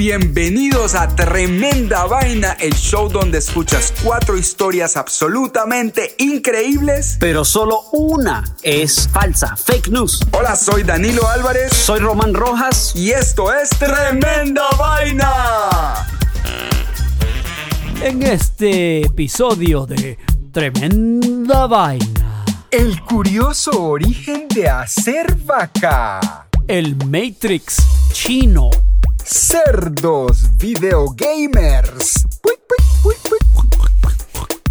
bienvenidos a Tremenda Vaina, el show donde escuchas cuatro historias absolutamente increíbles. Pero solo una es falsa, fake news. Hola, soy Danilo Álvarez. Soy Román Rojas. Y esto es Tremenda Vaina. En este episodio de Tremenda Vaina. El curioso origen de hacer vaca. El Matrix chino cerdos videogamers.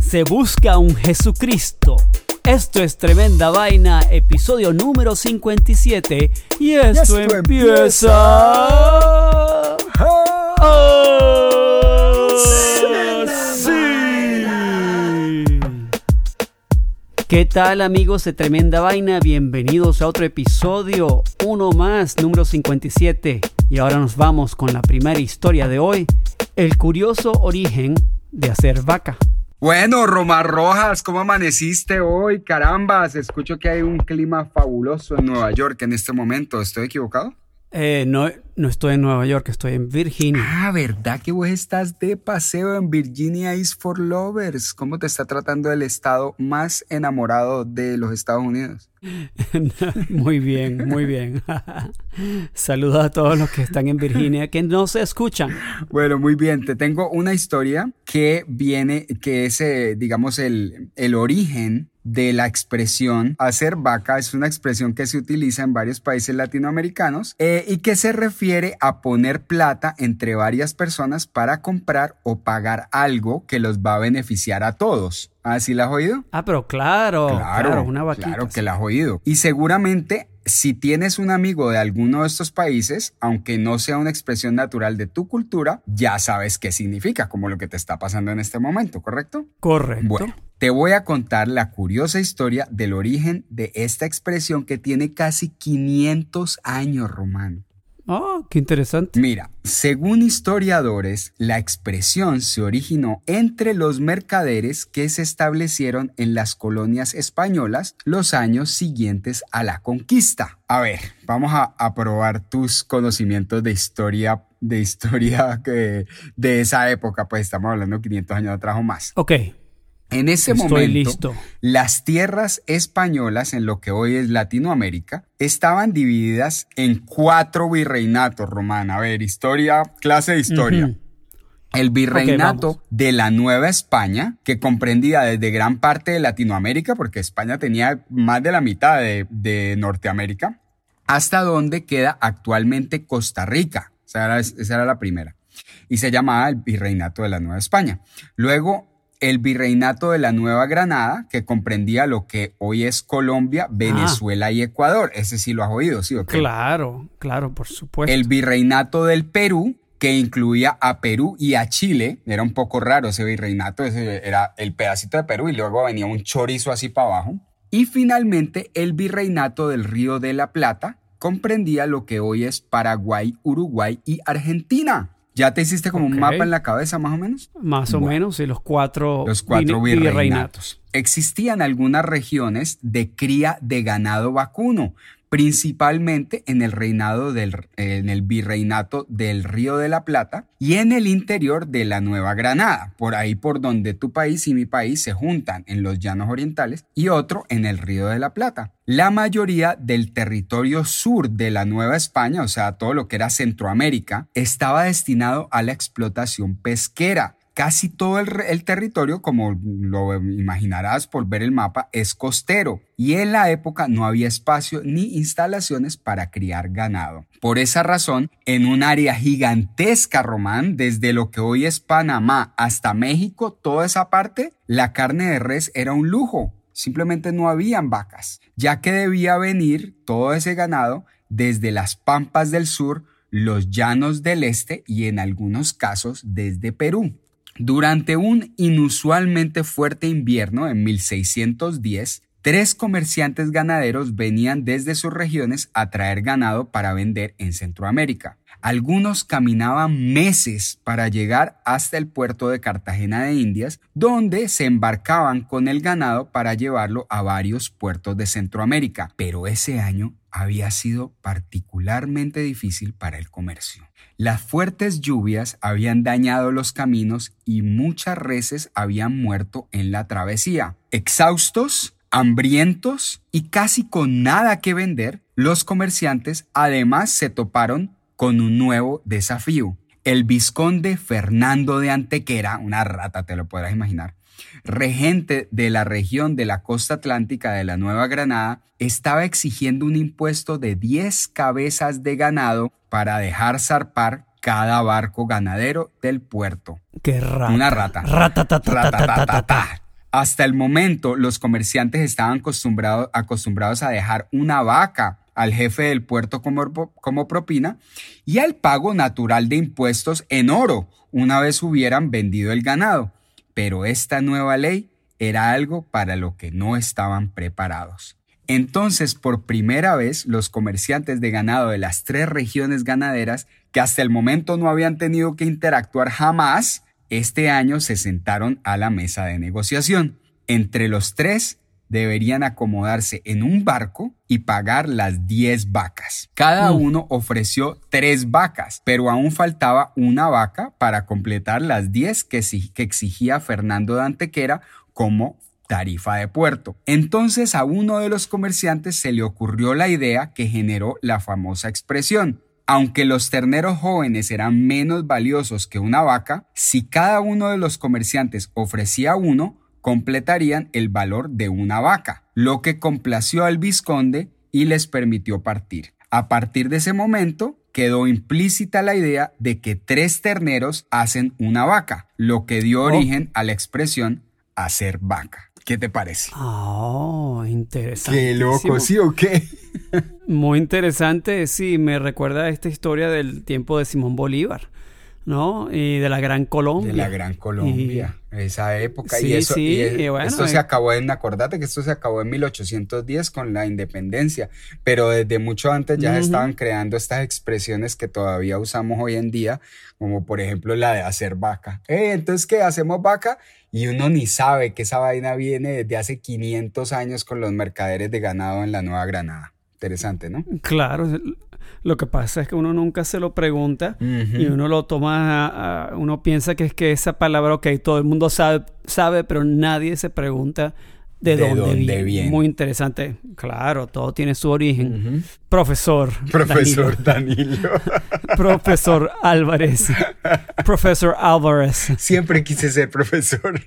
Se busca un Jesucristo. Esto es Tremenda Vaina, episodio número 57. Y esto, empieza... ¿Qué tal amigos de Tremenda Vaina? Bienvenidos a otro episodio, uno más, número 57. Y ahora nos vamos con la primera historia de hoy, el curioso origen de hacer vaca. Bueno, Romar Rojas, ¿cómo amaneciste hoy? Carambas, escucho que hay un clima fabuloso en Nueva York en este momento. ¿Estoy equivocado? Eh, no, no estoy en Nueva York, estoy en Virginia. Ah, ¿verdad que vos estás de paseo en Virginia is for Lovers? ¿Cómo te está tratando el estado más enamorado de los Estados Unidos? muy bien, muy bien. Saludos a todos los que están en Virginia que no se escuchan. Bueno, muy bien. Te tengo una historia que viene, que es, eh, digamos, el, el origen de la expresión hacer vaca es una expresión que se utiliza en varios países latinoamericanos eh, y que se refiere a poner plata entre varias personas para comprar o pagar algo que los va a beneficiar a todos. ¿Ah, sí la has oído? Ah, pero claro, claro, una vaquita. Claro que la has oído. Y seguramente si tienes un amigo de alguno de estos países, aunque no sea una expresión natural de tu cultura, ya sabes qué significa, como lo que te está pasando en este momento, ¿correcto? Correcto. Bueno, te voy a contar la curiosa historia del origen de esta expresión que tiene casi 500 años, Román. Ah, qué interesante. Mira, según historiadores, la expresión se originó entre los mercaderes que se establecieron en las colonias españolas los años siguientes a la conquista. A ver, vamos a, probar tus conocimientos de historia de historia que, de esa época, pues estamos hablando 500 años atrás o más. Ok. En ese momento, las tierras españolas en lo que hoy es Latinoamérica estaban divididas en cuatro virreinatos, Román. A ver, historia, clase de historia. El virreinato de la Nueva España, que comprendía desde gran parte de Latinoamérica, porque España tenía más de la mitad de, Norteamérica, hasta donde queda actualmente Costa Rica. esa era la primera. Y se llamaba el virreinato de la Nueva España. Luego el virreinato de la Nueva Granada, que comprendía lo que hoy es Colombia, ah. Venezuela y Ecuador. Ese sí lo has oído, ¿sí o qué? Claro, claro, por supuesto. El virreinato del Perú, que incluía a Perú y a Chile. Era un poco raro ese virreinato, ese era el pedacito de Perú y luego venía un chorizo así para abajo. Y finalmente el virreinato del Río de la Plata comprendía lo que hoy es Paraguay, Uruguay y Argentina. ¿Ya te hiciste como un mapa en la cabeza más o menos? Más o menos, y los cuatro, los cuatro virreinatos. Existían algunas regiones de cría de ganado vacuno, principalmente en el reinado del en el virreinato del Río de la Plata y en el interior de la Nueva Granada, por ahí por donde tu país y mi país se juntan en los llanos orientales y otro en el Río de la Plata. La mayoría del territorio sur de la Nueva España, o sea, todo lo que era Centroamérica, estaba destinado a la explotación pesquera Casi todo el, territorio, como lo imaginarás por ver el mapa, es costero y en la época no había espacio ni instalaciones para criar ganado. Por esa razón, en un área gigantesca, Román, desde lo que hoy es Panamá hasta México, toda esa parte, la carne de res era un lujo. Simplemente no habían vacas, ya que debía venir todo ese ganado desde las pampas del sur, los llanos del este y en algunos casos desde Perú. Durante un inusualmente fuerte invierno en 1610, Tres comerciantes ganaderos venían desde sus regiones a traer ganado para vender en Centroamérica. Algunos caminaban meses para llegar hasta el puerto de Cartagena de Indias, donde se embarcaban con el ganado para llevarlo a varios puertos de Centroamérica. Pero ese año había sido particularmente difícil para el comercio. Las fuertes lluvias habían dañado los caminos y muchas reses habían muerto en la travesía. Exhaustos, hambrientos y casi con nada que vender, los comerciantes además se toparon con un nuevo desafío. El vizconde Fernando de Antequera, una rata te lo podrás imaginar, regente de la región de la costa atlántica de la Nueva Granada, estaba exigiendo un impuesto de 10 cabezas de ganado para dejar zarpar cada barco ganadero del puerto. ¡Qué rata! Una rata. Rata, Hasta el momento, los comerciantes estaban acostumbrados, acostumbrados a dejar una vaca al jefe del puerto como, como propina y al pago natural de impuestos en oro una vez hubieran vendido el ganado. Pero esta nueva ley era algo para lo que no estaban preparados. Entonces, por primera vez, los comerciantes de ganado de las tres regiones ganaderas, que hasta el momento no habían tenido que interactuar jamás, este año se sentaron a la mesa de negociación. Entre los tres deberían acomodarse en un barco y pagar las 10 vacas. Cada uno ofreció 3 vacas, pero aún faltaba una vaca para completar las 10 que, exigía Fernando de Antequera como tarifa de puerto. Entonces a uno de los comerciantes se le ocurrió la idea que generó la famosa expresión. Aunque los terneros jóvenes eran menos valiosos que una vaca, si cada uno de los comerciantes ofrecía uno, completarían el valor de una vaca, lo que complació al vizconde y les permitió partir. A partir de ese momento quedó implícita la idea de que tres terneros hacen una vaca, lo que dio oh. origen a la expresión hacer vaca. ¿Qué te parece? Oh, interesante. Qué loco, ¿sí o qué? Muy interesante, sí, me recuerda a esta historia del tiempo de Simón Bolívar ¿no? Y de la Gran Colombia. De la Gran Colombia, esa época. y eso, sí, esto se eh. acabó en, acordate que esto se acabó en 1810 con la independencia, pero desde mucho antes ya estaban creando estas expresiones que todavía usamos hoy en día, como por ejemplo la de hacer vaca. Eh, entonces, ¿qué? ¿Hacemos vaca? Y uno ni sabe que esa vaina viene desde hace 500 años con los mercaderes de ganado en la Nueva Granada. Interesante, ¿no? Claro, lo que pasa es que uno nunca se lo pregunta y uno lo toma, uno piensa que es que esa palabra, ok, todo el mundo sabe, sabe pero nadie se pregunta de, dónde, viene. Muy interesante. Claro, todo tiene su origen. Profesor. Profesor Danilo. profesor Álvarez. profesor Álvarez. Siempre quise ser profesor.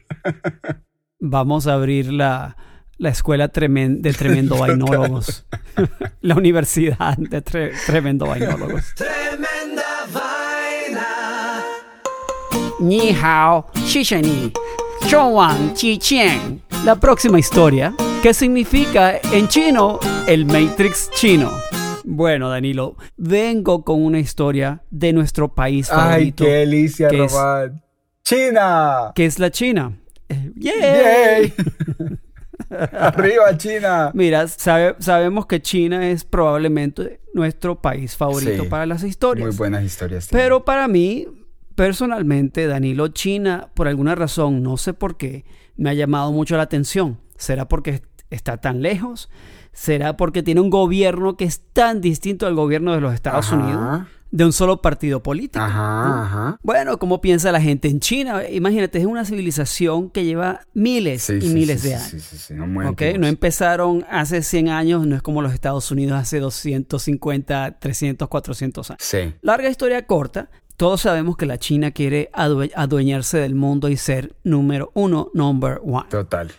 Vamos a abrir la, la escuela del tremendo vainólogos. la universidad de tremendo vainólogos. Tremenda vaina. Ni hao, ni, La próxima historia, ¿qué significa en chino el Matrix chino? Bueno, Danilo, vengo con una historia de nuestro país favorito. ¡Ay, qué delicia, ¡China! ¿Qué es la China? ¡Yay! Arriba China. Mira, sabemos que China es probablemente nuestro país favorito para las historias. Muy buenas historias. Pero para mí, personalmente, Danilo, China, por alguna razón, no sé por qué, me ha llamado mucho la atención. ¿Será porque está tan lejos? ¿Será porque tiene un gobierno que es tan distinto al gobierno de los Estados Unidos? de un solo partido político. Ajá, ajá. Bueno, ¿cómo piensa la gente en China? Imagínate, es una civilización que lleva miles y miles de años. no, no empezaron hace 100 años, no es como los Estados Unidos hace 250, 300, 400 años. Sí. Larga historia corta, todos sabemos que la China quiere adueñarse del mundo y ser número uno, number one. Total.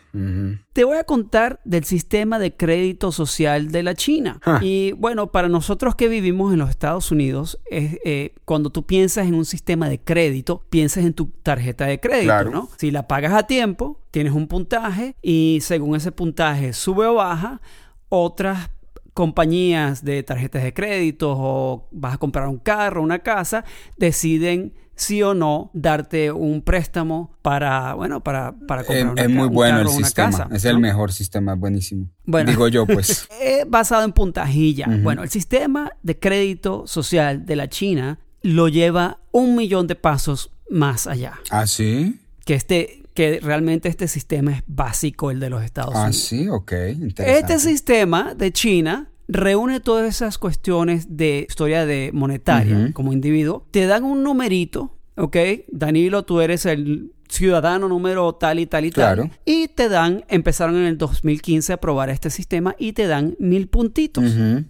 Te voy a contar del sistema de crédito social de la China. Y bueno, para nosotros que vivimos en los Estados Unidos, es, eh, cuando tú piensas en un sistema de crédito, piensas en tu tarjeta de crédito, ¿no? Si la pagas a tiempo, tienes un puntaje y según ese puntaje sube o baja, otras compañías de tarjetas de crédito o vas a comprar un carro, una casa, deciden sí o no darte un préstamo para, bueno, para, para comprar Eh, una es muy un bueno carro el una sistema. casa, es ¿no? el mejor sistema, buenísimo. Bueno. Digo yo, pues. Es basado en puntajilla. Bueno, el sistema de crédito social de la China lo lleva un millón de pasos más allá. ¿Ah, sí? Que este, que realmente este sistema es básico, el de los Estados Ah, Unidos. sí, ok. Interesante. Este sistema de China reúne todas esas cuestiones de historia de monetaria como individuo. Te dan un numerito, ¿ok? Danilo, tú eres el ciudadano número tal y tal y Claro. tal. Y te dan, empezaron en el 2015 a probar este sistema y te dan mil puntitos.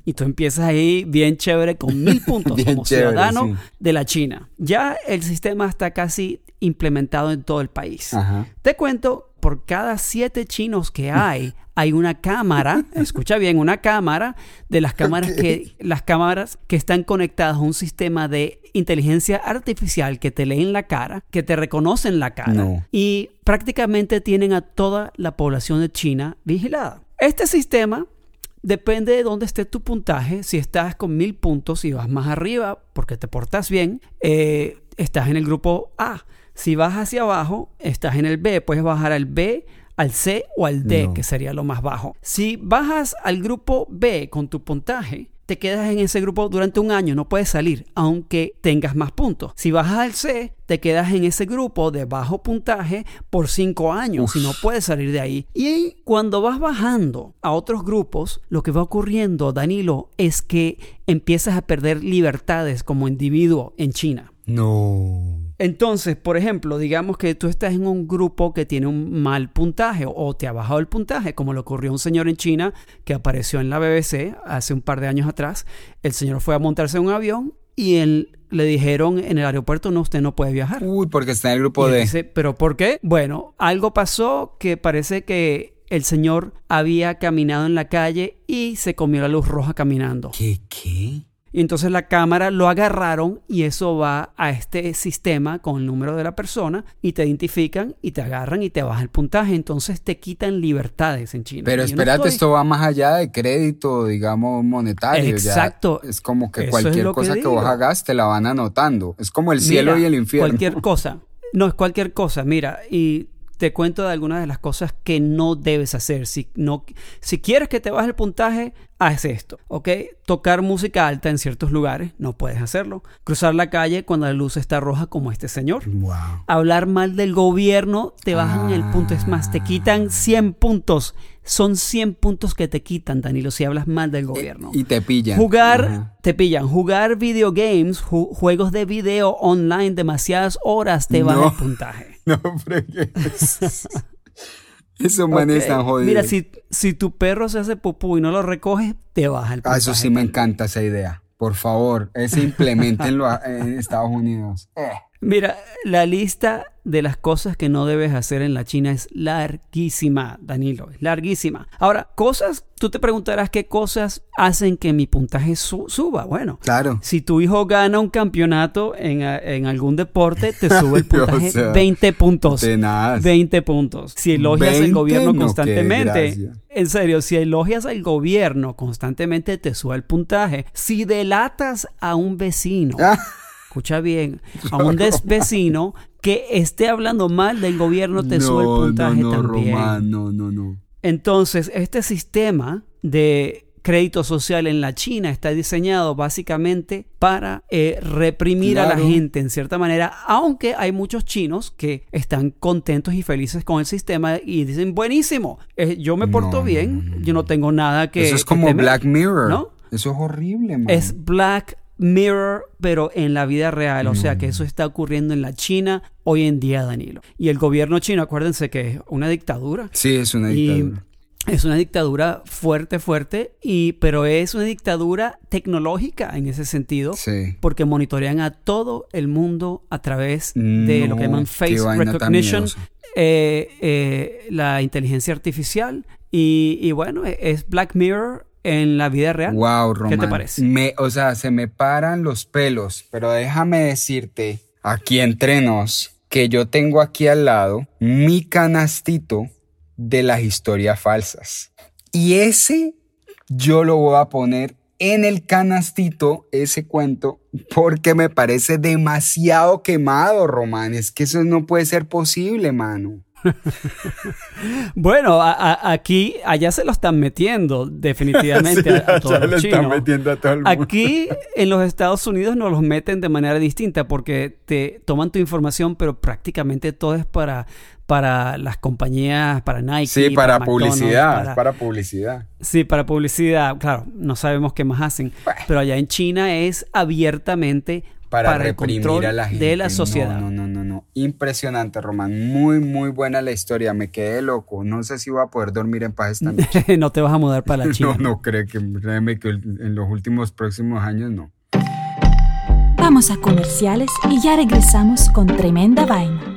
Y tú empiezas ahí bien chévere con mil puntos como chévere, ciudadano sí. de la China. Ya el sistema está casi implementado en todo el país. Ajá. Te cuento, por cada siete chinos que hay, hay una cámara, escucha bien, una cámara de las cámaras que las cámaras que están conectadas a un sistema de inteligencia artificial que te leen la cara, que te reconocen la cara No. y prácticamente tienen a toda la población de China vigilada. Este sistema Depende de dónde esté tu puntaje. Si estás con mil puntos y vas más arriba porque te portas bien, eh, estás en el grupo A. Si vas hacia abajo, estás en el B. Puedes bajar al B, al C o al D, No. que sería lo más bajo. Si bajas al grupo B con tu puntaje, te quedas en ese grupo durante un año, no puedes salir, aunque tengas más puntos. Si bajas al C, te quedas en ese grupo de bajo puntaje por cinco años y no puedes salir de ahí. Y cuando vas bajando a otros grupos, lo que va ocurriendo, Danilo, es que empiezas a perder libertades como individuo en China. No. Entonces, por ejemplo, digamos que tú estás en un grupo que tiene un mal puntaje o te ha bajado el puntaje, como le ocurrió a un señor en China que apareció en la BBC hace un par de años atrás. El señor fue a montarse en un avión y él, le dijeron en el aeropuerto, no, usted no puede viajar. Uy, porque está en el grupo de. dice, ¿pero por qué? Bueno, algo pasó que parece que el señor había caminado en la calle y se comió la luz roja caminando. ¿Qué? ¿Qué? Y entonces la cámara lo agarraron y eso va a este sistema con el número de la persona y te identifican y te agarran y te baja el puntaje. Entonces te quitan libertades en China. Pero no espérate, estoy- esto va más allá de crédito, digamos, monetario. ya Exacto. es como que Eso cualquier que cosa que, vos hagas te la van anotando. Es como el cielo Mira, y el infierno. Cualquier cosa. No, es cualquier cosa. Mira, y te cuento de algunas de las cosas que no debes hacer. Si, no, si quieres que te baje el puntaje, haz esto, ¿ok? Tocar música alta en ciertos lugares, no puedes hacerlo. Cruzar la calle cuando la luz está roja como este señor. Wow. Hablar mal del gobierno, te bajan el punto. Es más, te quitan 100 puntos. Son 100 puntos que te quitan, Danilo, si hablas mal del gobierno. Y te pillan. Jugar, Ajá. te pillan. Jugar video games, ju- juegos de video online demasiadas horas te baja No. el puntaje. No fregues. Esos manes están jodidos. Mira, si, si tu perro se hace pupú y no lo recoges, te baja el Ah, puntaje. eso sí me encanta esa idea. Por favor, ese implementenlo en Estados Unidos. Eh. Mira, la lista de las cosas que no debes hacer en la China es larguísima, Danilo, es larguísima. Ahora, cosas, tú te preguntarás qué cosas hacen que mi puntaje su- suba. Bueno, Claro. si tu hijo gana un campeonato en, en algún deporte, te sube el O puntaje sea, 20 puntos. Tenaz. 20 puntos. Si elogias al 20, gobierno constantemente, en serio, si elogias al gobierno constantemente, te sube el puntaje. Si delatas a un vecino, escucha bien, a un vecino que esté hablando mal del gobierno, te sube el no, puntaje no, no, también. Román, no, no, no. Entonces, este sistema de crédito social en la China está diseñado básicamente para eh, reprimir a la gente en cierta manera, aunque hay muchos chinos que están contentos y felices con el sistema y dicen, buenísimo, eh, yo me porto No, bien, no, no, yo no tengo nada que... Eso es que como temer", Black Mirror. ¿no? Eso es horrible, man. Es Black Mirror, pero en la vida real. O sea que Mm. eso está ocurriendo en la China hoy en día, Danilo. Y el gobierno chino, acuérdense que es una dictadura. Sí, es una Y dictadura. es una dictadura fuerte, fuerte, y, pero es una dictadura tecnológica en ese sentido. Sí. Porque monitorean a todo el mundo a través de lo que llaman face recognition, eh, eh, la inteligencia artificial. Y, y bueno, e- es Black Mirror en la vida real. Wow, Román. ¿Qué te parece? Me, o sea, se me paran los pelos, pero déjame decirte, aquí entre nos, que yo tengo aquí al lado mi canastito de las historias falsas. Y ese yo lo voy a poner en el canastito ese cuento porque me parece demasiado quemado, Román. Es que eso no puede ser posible, mano. bueno, aquí, allá se lo están metiendo definitivamente a, todos los chinos. Aquí en los Estados Unidos no los meten de manera distinta porque te toman tu información, pero prácticamente todo es para, para las compañías, para Nike. Sí, para, publicidad, para, publicidad. Sí, para publicidad. Claro, no sabemos qué más hacen, pero allá en China es abiertamente para, reprimir a la gente. De la sociedad. No, no, no, no. Impresionante, Román. Muy, muy buena la historia. Me quedé loco. No sé si voy a poder dormir en paz esta noche. no te vas a mudar para la China. no, no, creo que, créeme que en los últimos próximos años no. Vamos a comerciales y ya regresamos con tremenda vaina.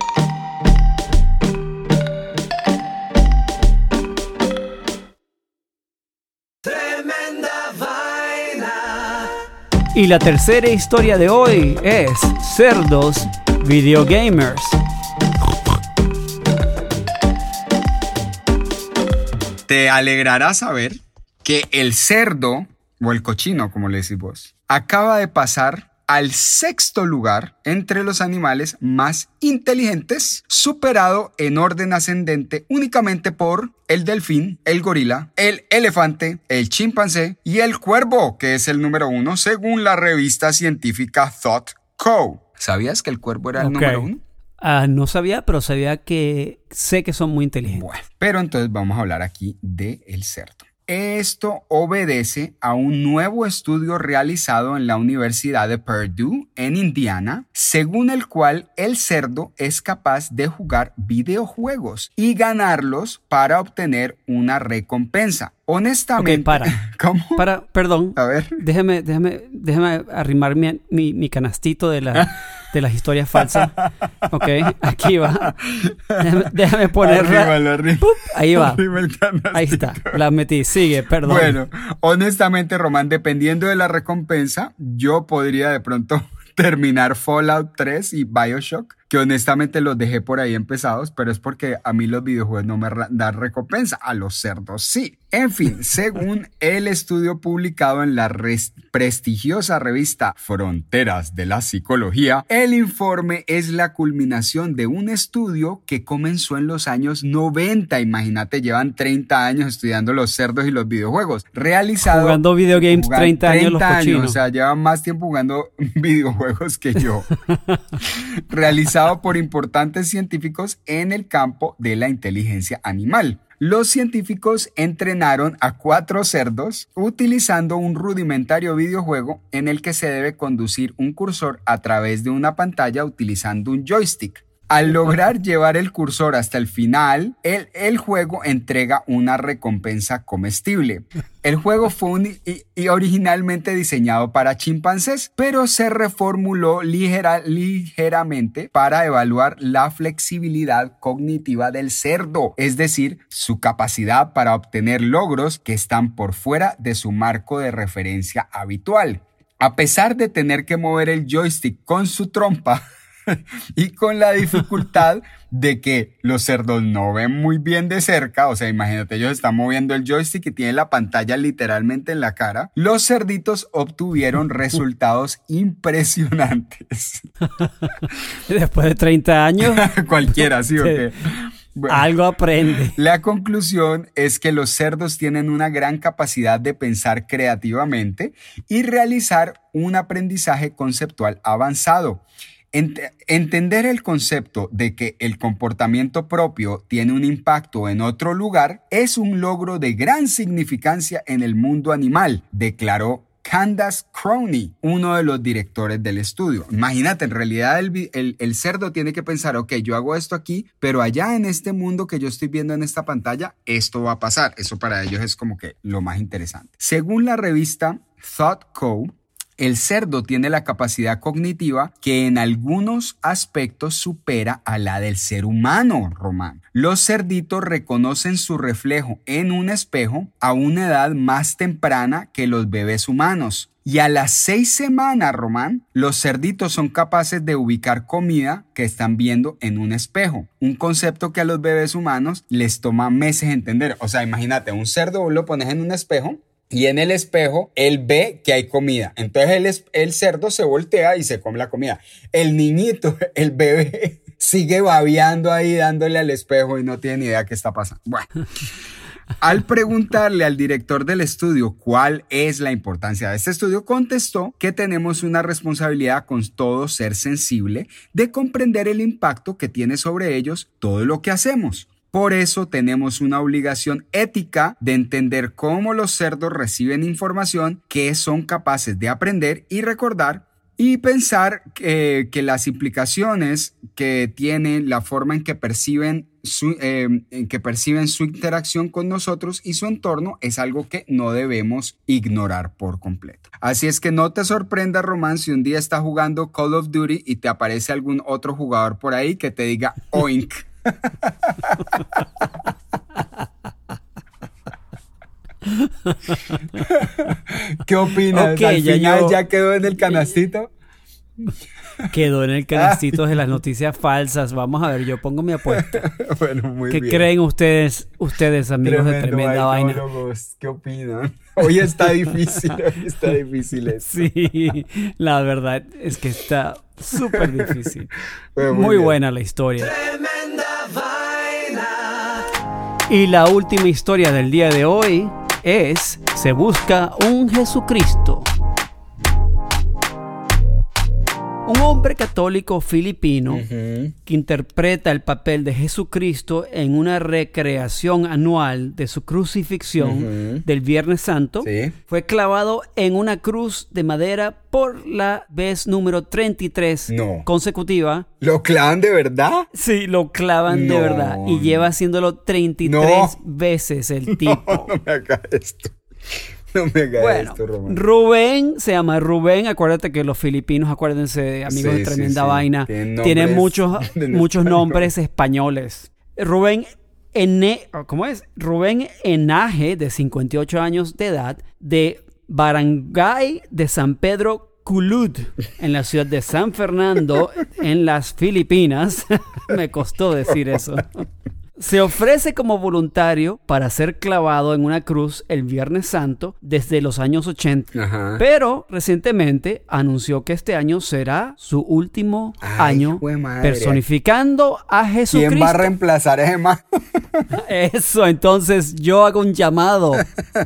Y la tercera historia de hoy es cerdos videogamers. Te alegrará saber que el cerdo, o el cochino, como le decís vos, acaba de pasar al sexto lugar entre los animales más inteligentes, superado en orden ascendente únicamente por el delfín, el gorila, el elefante, el chimpancé y el cuervo, que es el número uno según la revista científica Thought Co. ¿Sabías que el cuervo era el número uno? Ah, no sabía, pero sabía que sé que son muy inteligentes. Bueno, pero entonces vamos a hablar aquí de el cerdo. Esto obedece a un nuevo estudio realizado en la Universidad de Purdue, en Indiana, según el cual el cerdo es capaz de jugar videojuegos y ganarlos para obtener una recompensa. Honestamente. para. ¿Cómo? Para, perdón. A ver. Déjame, déjame, déjame arrimar mi, mi, canastito de, la, de las historias falsas. Ok, aquí va. Déjame, ponerla. Ahí va. Ahí está. La metí. Sigue, perdón. Bueno, honestamente, Román, dependiendo de la recompensa, yo podría de pronto terminar Fallout 3 y Bioshock que honestamente los dejé por ahí empezados, pero es porque a mí los videojuegos no me dan recompensa, a los cerdos sí. En fin, según el estudio publicado en la prestigiosa revista Fronteras de la Psicología, el informe es la culminación de un estudio que comenzó en los años 90. Imagínate, llevan 30 años estudiando los cerdos y los videojuegos. Realizado. Jugando videogames 30 años los cochinos. o sea, llevan más tiempo jugando videojuegos que yo. Realizado por importantes científicos en el campo de la inteligencia animal. Los científicos entrenaron a cuatro cerdos utilizando un rudimentario videojuego en el que se debe conducir un cursor a través de una pantalla utilizando un joystick. Al lograr llevar el cursor hasta el final, el, el juego entrega una recompensa comestible. El juego fue y, originalmente diseñado para chimpancés, pero se reformuló ligera, ligeramente para evaluar la flexibilidad cognitiva del cerdo, es decir, su capacidad para obtener logros que están por fuera de su marco de referencia habitual. A pesar de tener que mover el joystick con su trompa, y con la dificultad de que los cerdos no ven muy bien de cerca, o sea, imagínate, ellos están moviendo el joystick y tienen la pantalla literalmente en la cara, los cerditos obtuvieron resultados impresionantes. Después de 30 años. Cualquiera, sí, o qué. Algo aprende. La conclusión es que los cerdos tienen una gran capacidad de pensar creativamente y realizar un aprendizaje conceptual avanzado entender el concepto de que el comportamiento propio tiene un impacto en otro lugar es un logro de gran significancia en el mundo animal, declaró Candace Crony, uno de los directores del estudio. Imagínate, en realidad el, el, cerdo tiene que pensar, ok, yo hago esto aquí, pero allá en este mundo que yo estoy viendo en esta pantalla, esto va a pasar. Eso para ellos es como que lo más interesante. Según la revista Thought Co., el cerdo tiene la capacidad cognitiva que en algunos aspectos supera a la del ser humano, Román. Los cerditos reconocen su reflejo en un espejo a una edad más temprana que los bebés humanos. Y a las seis semanas, Román, los cerditos son capaces de ubicar comida que están viendo en un espejo. Un concepto que a los bebés humanos les toma meses entender. O sea, imagínate, un cerdo lo pones en un espejo y en el espejo él ve que hay comida. Entonces el, el cerdo se voltea y se come la comida. El niñito, el bebé, sigue babeando ahí dándole al espejo y no tiene ni idea qué está pasando. Bueno. Al preguntarle al director del estudio cuál es la importancia de este estudio, contestó que tenemos una responsabilidad con todo ser sensible de comprender el impacto que tiene sobre ellos todo lo que hacemos. Por eso tenemos una obligación ética de entender cómo los cerdos reciben información que son capaces de aprender y recordar y pensar que, las implicaciones que tiene la forma en que perciben su, en que perciben su interacción con nosotros y su entorno es algo que no debemos ignorar por completo. Así es que no te sorprenda, Román, si un día estás jugando Call of Duty y te aparece algún otro jugador por ahí que te diga oink. ¿Qué opinas? ¿Al final ya quedó en el canastito? Quedó en el canastito de las noticias falsas. Vamos a ver, yo pongo mi apuesta. bueno, muy ¿Qué creen ustedes, ustedes amigos de Tremenda Vaina? ¿Qué opinan? Hoy está difícil, hoy está difícil Sí, la verdad es que está súper difícil. muy, buena la historia. Tremenda Vaina. Y la última historia del día de hoy es Se busca un Jesucristo. Un hombre católico filipino que interpreta el papel de Jesucristo en una recreación anual de su crucifixión del Viernes Santo fue clavado en una cruz de madera por la vez número 33 consecutiva. ¿Lo clavan de verdad? Sí, lo clavan de verdad y lleva haciéndolo 33 veces el tipo. no me haga esto. No me bueno, esto, Rubén se llama Rubén. Acuérdate que los filipinos, acuérdense, amigos de tremenda vaina, tienen, muchos, muchos nombres españoles. Rubén Ene, ¿cómo es? Rubén Enaje, de 58 años de edad, de Barangay de San Pedro Culud, en la ciudad de San Fernando, en las Filipinas. Me costó decir eso se ofrece como voluntario para ser clavado en una cruz el Viernes Santo desde los años 80. Pero recientemente anunció que este año será su último año personificando a Jesucristo. ¿Quién va a reemplazar a Emma? Eso, entonces yo hago un llamado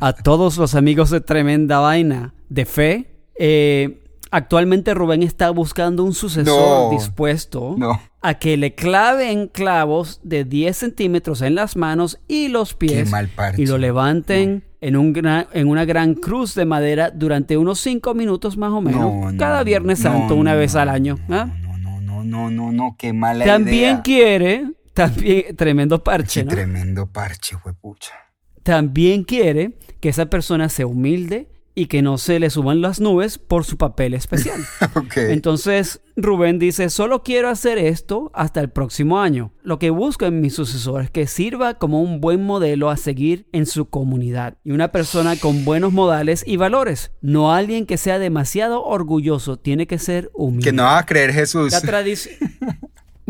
a todos los amigos de Tremenda Vaina de fe. Eh, Actualmente Rubén está buscando un sucesor dispuesto a que le claven clavos de 10 centímetros en las manos y los pies y lo levanten en, un en una gran cruz de madera durante unos 5 minutos más o menos cada Viernes Santo una vez al año. ¿ah? No, no, no, no, no, no, qué mala También quiere, también, tremendo parche, ¿no? Tremendo parche, pucha. También quiere que esa persona sea humilde y que no se le suban las nubes por su papel especial. Entonces Rubén dice, solo quiero hacer esto hasta el próximo año. Lo que busco en mi sucesor es que sirva como un buen modelo a seguir en su comunidad y una persona con buenos modales y valores, no alguien que sea demasiado orgulloso, tiene que ser humilde. Que no va a creer Jesús. La tradición...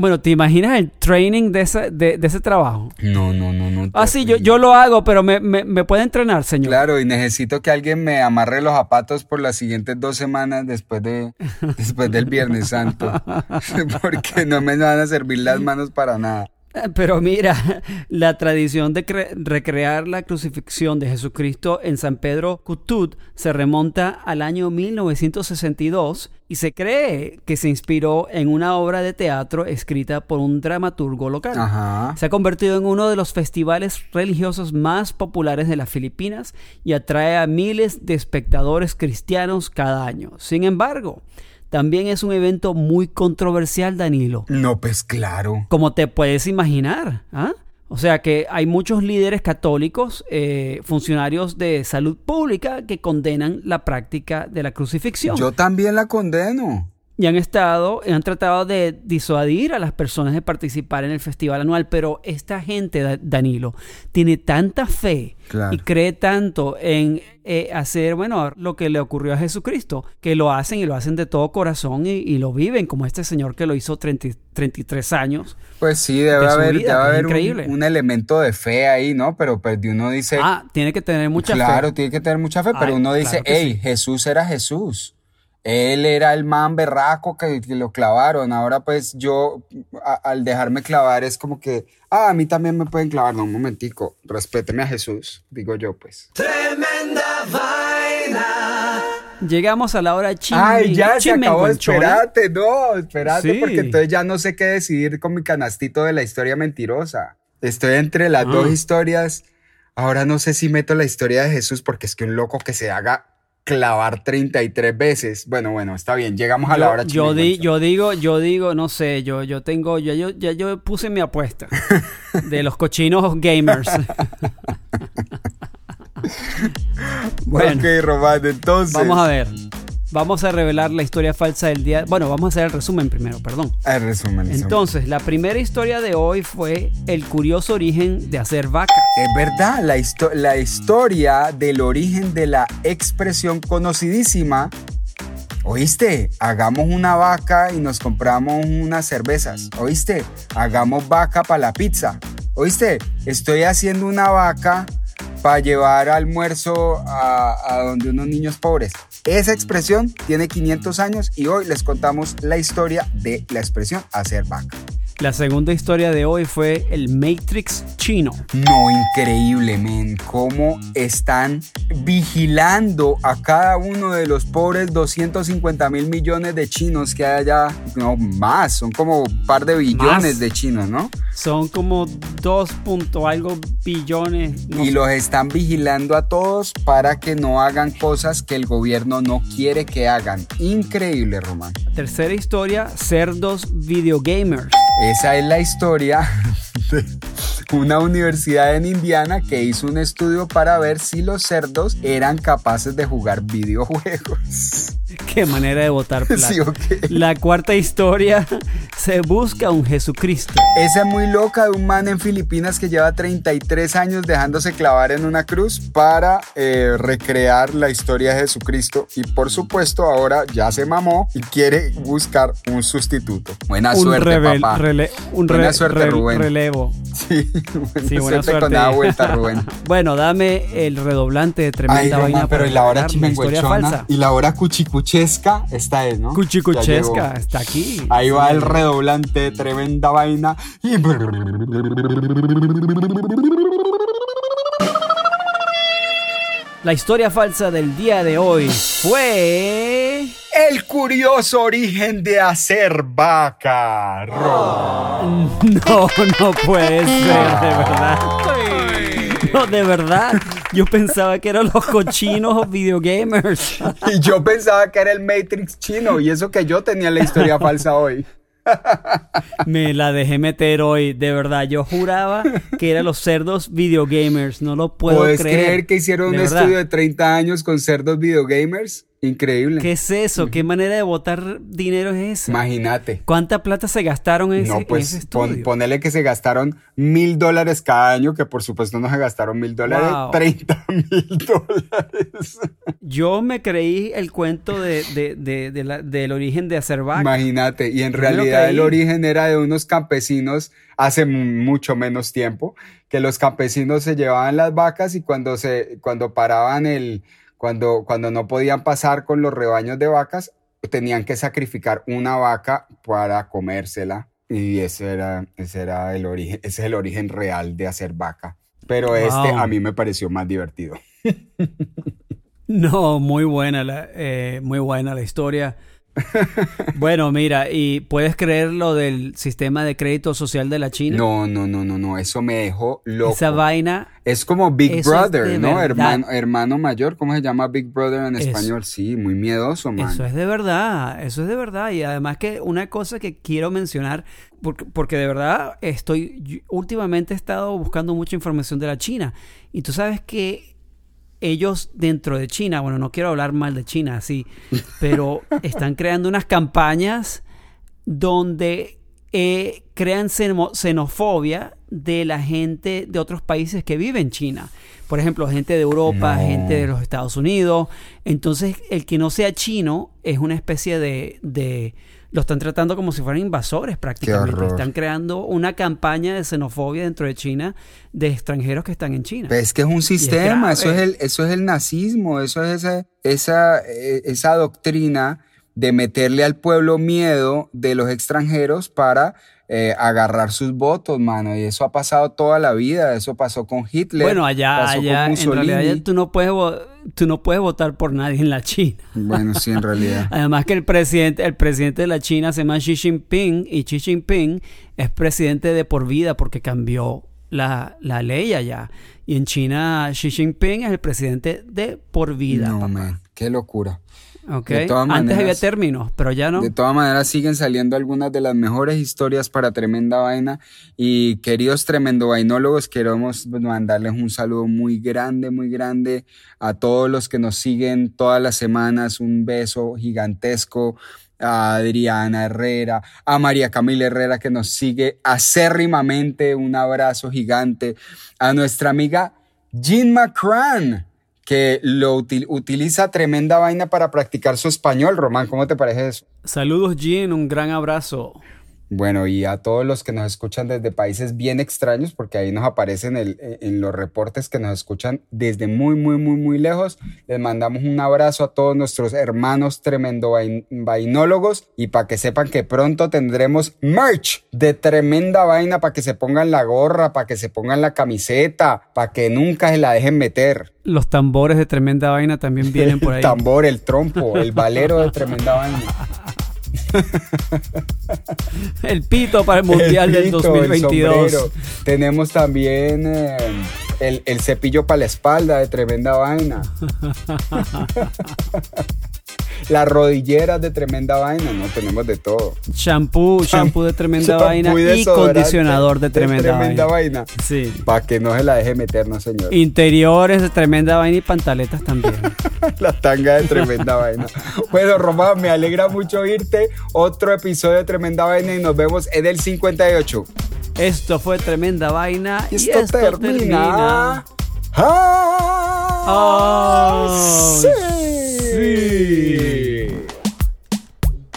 Bueno, ¿te imaginas el training de ese, de, ese trabajo? No, no, no, no. Ah, sí, yo, yo lo hago, pero me, me, puede entrenar, señor. Claro, y necesito que alguien me amarre los zapatos por las siguientes dos semanas después, de, después del Viernes Santo. Porque no me van a servir las manos para nada. Pero mira, la tradición de recrear la crucifixión de Jesucristo en San Pedro Cutut se remonta al año 1962 y se cree que se inspiró en una obra de teatro escrita por un dramaturgo local. Se ha convertido en uno de los festivales religiosos más populares de las Filipinas y atrae a miles de espectadores cristianos cada año. Sin embargo, también es un evento muy controversial, Danilo. No, pues claro. Como te puedes imaginar. ¿ah? O sea que hay muchos líderes católicos, eh, funcionarios de salud pública, que condenan la práctica de la crucifixión. Yo también la condeno. Y han estado, han tratado de disuadir a las personas de participar en el festival anual, pero esta gente, Danilo, tiene tanta fe y cree tanto en eh, hacer, bueno, lo que le ocurrió a Jesucristo, que lo hacen y lo hacen de todo corazón y, lo viven, como este señor que lo hizo 33 años. Pues sí, debe haber, un, elemento de fe ahí, ¿no? Pero pues uno dice... Ah, tiene que tener mucha fe. Claro, tiene que tener mucha fe, pero uno dice, hey, Jesús era Jesús. Él era el man berraco que, lo clavaron. Ahora pues yo al dejarme clavar es como que, ah, a mí también me pueden clavar. No, un momentico, respéteme a Jesús, digo yo pues. Tremenda vaina. Llegamos a la hora chimbi, Ay, ya se acabó, espérate, no, espérate, porque entonces ya no sé qué decidir con mi canastito de la historia mentirosa. Estoy entre las dos ah. historias. Ahora no sé si meto la historia de Jesús porque es que un loco que se haga clavar 33 veces. Bueno, bueno, está bien, llegamos a la hora yo, yo digo, yo digo, no sé, yo, yo tengo, ya yo, ya yo puse mi apuesta de los cochinos gamers. bueno, ok, Román, entonces. Vamos a ver. Vamos a revelar la historia falsa del día. Bueno, vamos a hacer el resumen primero, perdón. El resumen. Entonces, la primera historia de hoy fue el curioso origen de hacer vaca. Es verdad, la, la historia del origen de la expresión conocidísima. ¿Oíste? Hagamos una vaca y nos compramos unas cervezas. ¿Oíste? Hagamos vaca para la pizza. ¿Oíste? Estoy haciendo una vaca para llevar almuerzo a, donde unos niños pobres. Esa expresión tiene 500 años y hoy les contamos la historia de la expresión hacer vaca. La segunda historia de hoy fue el Matrix chino. No, increíble, men. Cómo están vigilando a cada uno de los pobres 250 mil millones de chinos que hay allá. No, más. Son como un par de billones de chinos, ¿no? Son como 2 algo billones. y los están vigilando a todos para que no hagan cosas que el gobierno no quiere que hagan. Increíble, Román. Tercera historia, cerdos videogamers. Esa es la historia de una universidad en Indiana que hizo un estudio para ver si los cerdos eran capaces de jugar videojuegos. Qué manera de votar plata. La cuarta historia se busca un Jesucristo. Esa es muy loca de un man en Filipinas que lleva 33 años dejándose clavar en una cruz para eh, recrear la historia de Jesucristo y por supuesto ahora ya se mamó y quiere buscar un sustituto. Buena suerte, papá. un buena suerte, Rubén. relevo. Sí, buena, suerte, con la vuelta, Rubén. bueno, dame el redoblante de tremenda Ay, vaina. pero y la hora chimenguechona y la hora cuchicuchesca, esta es, ¿no? Cuchicuchesca, está aquí. Ahí va el redoblante tremenda vaina y... La historia falsa del día de hoy fue... El curioso origen de hacer vaca. No, no puede ser, de verdad. No, de verdad. Yo pensaba que eran los cochinos videogamers. Y yo pensaba que era el Matrix chino. Y eso que yo tenía la historia falsa hoy. Me la dejé meter hoy, de verdad. Yo juraba que eran los cerdos videogamers. No lo puedo ¿Puedes creer. creer que hicieron un estudio de 30 años con cerdos videogamers? Increíble. ¿Qué es eso? ¿Qué manera de botar dinero es esa? Imagínate. ¿Cuánta plata se gastaron en, no, pues, ese, estudio? ponele que se gastaron mil dólares cada año, que por supuesto no se gastaron mil dólares, 30 mil dólares. Yo me creí el cuento de, del origen de hacer vaca. Imagínate, y en realidad el origen era de unos campesinos hace mucho menos tiempo, que los campesinos se llevaban las vacas y cuando, se, cuando paraban el cuando, cuando no podían pasar con los rebaños de vacas, tenían que sacrificar una vaca para comérsela. Y ese era, ese era el origen, ese es el origen real de hacer vaca. Pero este a mí me pareció más divertido. no, muy buena la, eh, muy buena la historia bueno, mira, ¿y puedes creer lo del sistema de crédito social de la China? No, no, no, no, no, eso me dejó loco. Esa vaina. Es como Big Brother, ¿no? Hermano, hermano mayor, ¿cómo se llama Big Brother en español? Sí, muy miedoso, man. Eso es de verdad, eso es de verdad. Y además que una cosa que quiero mencionar, porque, porque de verdad estoy, últimamente he estado buscando mucha información de la China. Y tú sabes que ellos dentro de China, bueno, no quiero hablar mal de China así, pero están creando unas campañas donde eh, crean xenofobia de la gente de otros países que viven en China. Por ejemplo, gente de Europa, gente de los Estados Unidos. Entonces, el que no sea chino es una especie de lo están tratando como si fueran invasores prácticamente. Están creando una campaña de xenofobia dentro de China de extranjeros que están en China. es que es un sistema, eso, es el, eso es el nazismo, eso es esa, esa, eh, esa doctrina de meterle al pueblo miedo de los extranjeros para eh, agarrar sus votos, mano. Y eso ha pasado toda la vida. Eso pasó con Hitler. Bueno, allá, allá en realidad tú no puedes tú no puedes votar por nadie en la China. Bueno, sí, en realidad. Además que el presidente, el presidente de la China se llama Xi Jinping y Xi Jinping es presidente de por vida porque cambió la, la ley allá. Y en China Xi Jinping es el presidente de por vida. No, man, qué locura. Antes había términos, pero ya no. De todas maneras siguen saliendo algunas de las mejores historias para Tremenda Vaina. Y queridos tremendo vainólogos, queremos mandarles un saludo muy grande, muy grande a todos los que nos siguen todas las semanas. Un beso gigantesco a Adriana Herrera, a María Camila Herrera que nos sigue acérrimamente, un abrazo gigante, a nuestra amiga Jean McCran, que lo utiliza tremenda vaina para practicar su español. Román, ¿cómo te parece eso? Saludos, Jean, un gran abrazo. Bueno, y a todos los que nos escuchan desde países bien extraños, porque ahí nos aparecen el, en los reportes que nos escuchan desde muy, muy, muy, muy lejos, les mandamos un abrazo a todos nuestros hermanos tremendo vainólogos y para que sepan que pronto tendremos merch de tremenda vaina para que se pongan la gorra, para que se pongan la camiseta, para que nunca se la dejen meter. Los tambores de tremenda vaina también vienen por ahí. El tambor, el trompo, el valero de tremenda vaina. el pito para el Mundial del 2022. Tenemos también eh, el, el cepillo para la espalda de tremenda vaina. Las rodilleras de tremenda vaina, no tenemos de todo. Shampoo, shampoo de tremenda vaina y condicionador de tremenda, vaina. Sí. Para que no se la deje meter, no señor. Interiores de tremenda vaina y pantaletas también. la tanga de tremenda vaina. Bueno, Román, me alegra mucho oírte. Otro episodio de Tremenda Vaina y nos vemos en el 58. Esto fue Tremenda Vaina y esto, termina. ¡Ah!